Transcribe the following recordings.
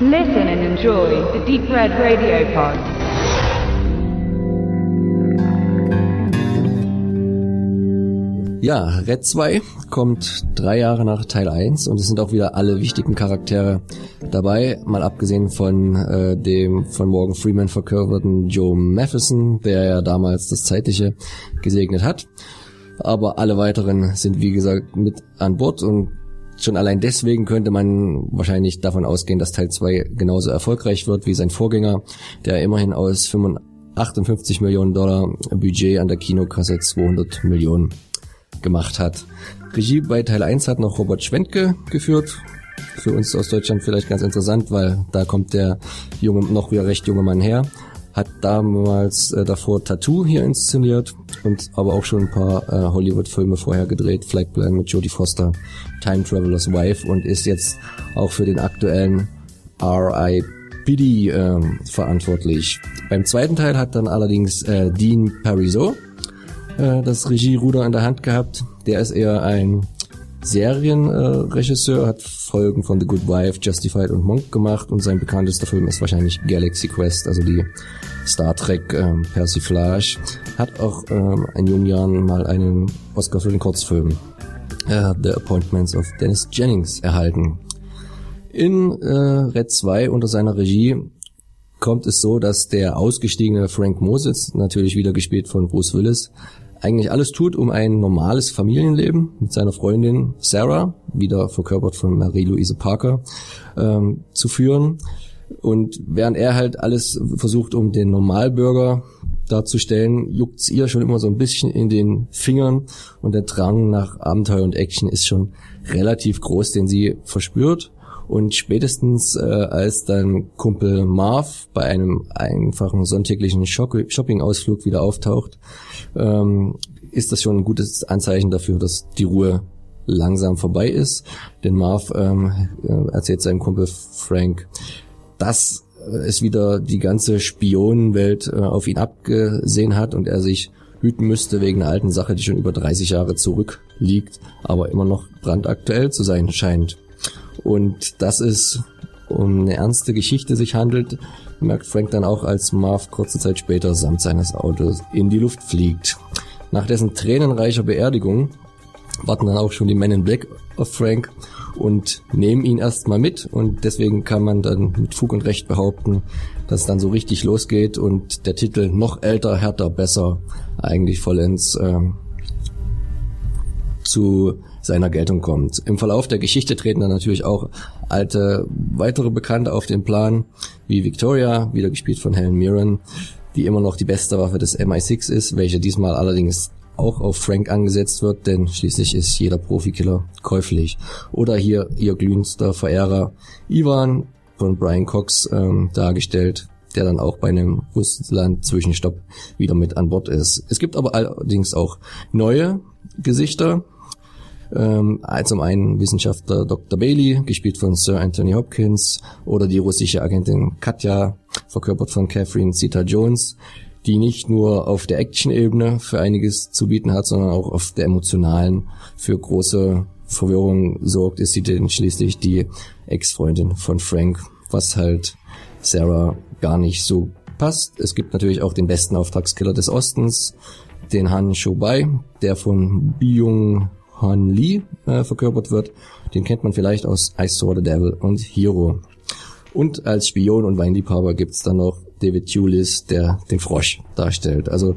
Listen and enjoy the Deep Red Radio Pod. Ja, Red 2 kommt drei Jahre nach Teil 1 und es sind auch wieder alle wichtigen Charaktere dabei, mal abgesehen von äh, dem von Morgan Freeman verkörperten Joe Matheson, der ja damals das Zeitliche gesegnet hat. Aber alle weiteren sind wie gesagt mit an Bord und schon allein deswegen könnte man wahrscheinlich davon ausgehen, dass Teil 2 genauso erfolgreich wird wie sein Vorgänger, der immerhin aus 58 Millionen Dollar Budget an der Kinokasse 200 Millionen gemacht hat. Regie bei Teil 1 hat noch Robert Schwentke geführt. Für uns aus Deutschland vielleicht ganz interessant, weil da kommt der junge, noch wieder recht junge Mann her. Hat damals äh, davor Tattoo hier inszeniert und aber auch schon ein paar äh, Hollywood-Filme vorher gedreht. Flagplan mit Jodie Foster, Time Traveler's Wife und ist jetzt auch für den aktuellen R.I.P.D. Äh, verantwortlich. Beim zweiten Teil hat dann allerdings äh, Dean Parizeau äh, das Regieruder in der Hand gehabt. Der ist eher ein Serienregisseur, äh, hat Folgen von The Good Wife, Justified und Monk gemacht und sein bekanntester Film ist wahrscheinlich Galaxy Quest, also die Star Trek ähm, Persiflage. Hat auch ähm, in jungen Jahren mal einen Oscar für den Kurzfilm äh, The Appointments of Dennis Jennings erhalten. In äh, Red 2 unter seiner Regie kommt es so, dass der ausgestiegene Frank Moses, natürlich wieder gespielt von Bruce Willis, eigentlich alles tut, um ein normales Familienleben mit seiner Freundin Sarah, wieder verkörpert von Marie-Louise Parker, ähm, zu führen. Und während er halt alles versucht, um den Normalbürger darzustellen, juckt's ihr schon immer so ein bisschen in den Fingern und der Drang nach Abenteuer und Action ist schon relativ groß, den sie verspürt. Und spätestens äh, als dann Kumpel Marv bei einem einfachen sonntäglichen Shopping-Ausflug wieder auftaucht, ähm, ist das schon ein gutes Anzeichen dafür, dass die Ruhe langsam vorbei ist. Denn Marv ähm, äh, erzählt seinem Kumpel Frank, dass es wieder die ganze Spionenwelt äh, auf ihn abgesehen hat und er sich hüten müsste wegen einer alten Sache, die schon über 30 Jahre zurückliegt, aber immer noch brandaktuell zu sein scheint. Und das ist um eine ernste Geschichte sich handelt, merkt Frank dann auch, als Marv kurze Zeit später samt seines Autos in die Luft fliegt. Nach dessen tränenreicher Beerdigung warten dann auch schon die Men in Black auf Frank und nehmen ihn erstmal mit und deswegen kann man dann mit Fug und Recht behaupten, dass es dann so richtig losgeht und der Titel noch älter, härter, besser eigentlich vollends äh, zu seiner Geltung kommt. Im Verlauf der Geschichte treten dann natürlich auch alte weitere Bekannte auf den Plan, wie Victoria, wieder gespielt von Helen Mirren, die immer noch die beste Waffe des MI6 ist, welche diesmal allerdings auch auf Frank angesetzt wird, denn schließlich ist jeder Profikiller käuflich. Oder hier ihr glühendster Verehrer Ivan von Brian Cox ähm, dargestellt, der dann auch bei einem Russland-Zwischenstopp wieder mit an Bord ist. Es gibt aber allerdings auch neue Gesichter, ähm, zum einen Wissenschaftler Dr. Bailey, gespielt von Sir Anthony Hopkins, oder die russische Agentin Katja, verkörpert von Catherine Zeta-Jones, die nicht nur auf der Action-Ebene für einiges zu bieten hat, sondern auch auf der emotionalen für große Verwirrung sorgt, ist sie denn schließlich die Ex-Freundin von Frank, was halt Sarah gar nicht so passt. Es gibt natürlich auch den besten Auftragskiller des Ostens, den Han Shobai, der von Byung Han Lee äh, verkörpert wird. Den kennt man vielleicht aus I Saw the Devil und Hero. Und als Spion und Weinliebhaber gibt's dann noch David Tulis, der den Frosch darstellt. Also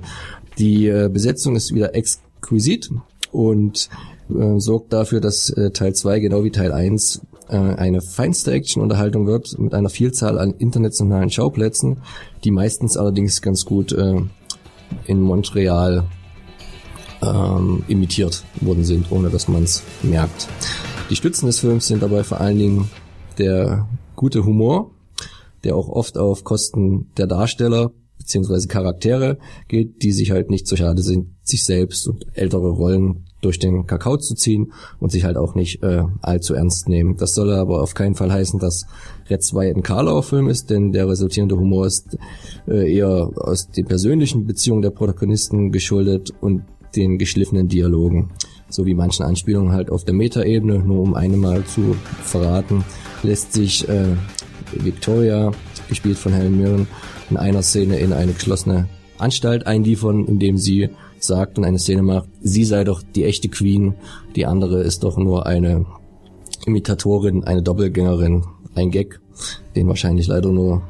die äh, Besetzung ist wieder exquisit und äh, sorgt dafür, dass äh, Teil 2 genau wie Teil 1 äh, eine feinste Action-Unterhaltung wird mit einer Vielzahl an internationalen Schauplätzen, die meistens allerdings ganz gut äh, in Montreal ähm, imitiert worden sind, ohne dass man es merkt. Die Stützen des Films sind dabei vor allen Dingen der gute Humor, der auch oft auf Kosten der Darsteller beziehungsweise Charaktere geht, die sich halt nicht so schade sind, sich selbst und ältere Rollen durch den Kakao zu ziehen und sich halt auch nicht äh, allzu ernst nehmen. Das soll aber auf keinen Fall heißen, dass Red 2 ein Karlauer-Film ist, denn der resultierende Humor ist äh, eher aus den persönlichen Beziehungen der Protagonisten geschuldet und den geschliffenen Dialogen, sowie manchen Anspielungen halt auf der Metaebene, nur um eine mal zu verraten, lässt sich äh, Victoria, gespielt von Helen Mirren, in einer Szene in eine geschlossene Anstalt einliefern, indem sie sagt und eine Szene macht, sie sei doch die echte Queen, die andere ist doch nur eine Imitatorin, eine Doppelgängerin, ein Gag, den wahrscheinlich leider nur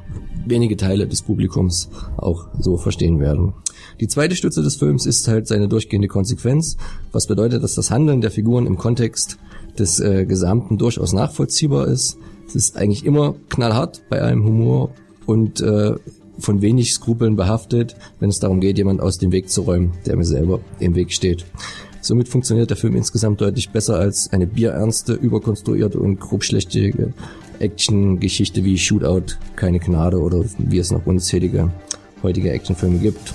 wenige Teile des Publikums auch so verstehen werden. Die zweite Stütze des Films ist halt seine durchgehende Konsequenz, was bedeutet, dass das Handeln der Figuren im Kontext des äh, Gesamten durchaus nachvollziehbar ist. Es ist eigentlich immer knallhart bei allem Humor und äh, von wenig Skrupeln behaftet, wenn es darum geht, jemand aus dem Weg zu räumen, der mir selber im Weg steht. Somit funktioniert der Film insgesamt deutlich besser als eine bierernste, überkonstruierte und grobschlächtige Action-Geschichte wie Shootout, keine Gnade oder wie es noch unzählige heutige Actionfilme gibt.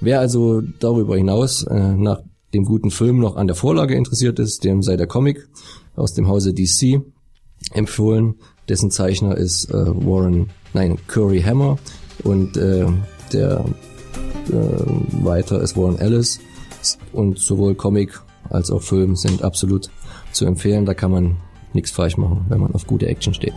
Wer also darüber hinaus äh, nach dem guten Film noch an der Vorlage interessiert ist, dem sei der Comic aus dem Hause DC empfohlen. Dessen Zeichner ist äh, Warren, nein, Curry Hammer und äh, der äh, weiter ist Warren Ellis und sowohl Comic als auch Film sind absolut zu empfehlen. Da kann man nichts falsch machen, wenn man auf gute Action steht.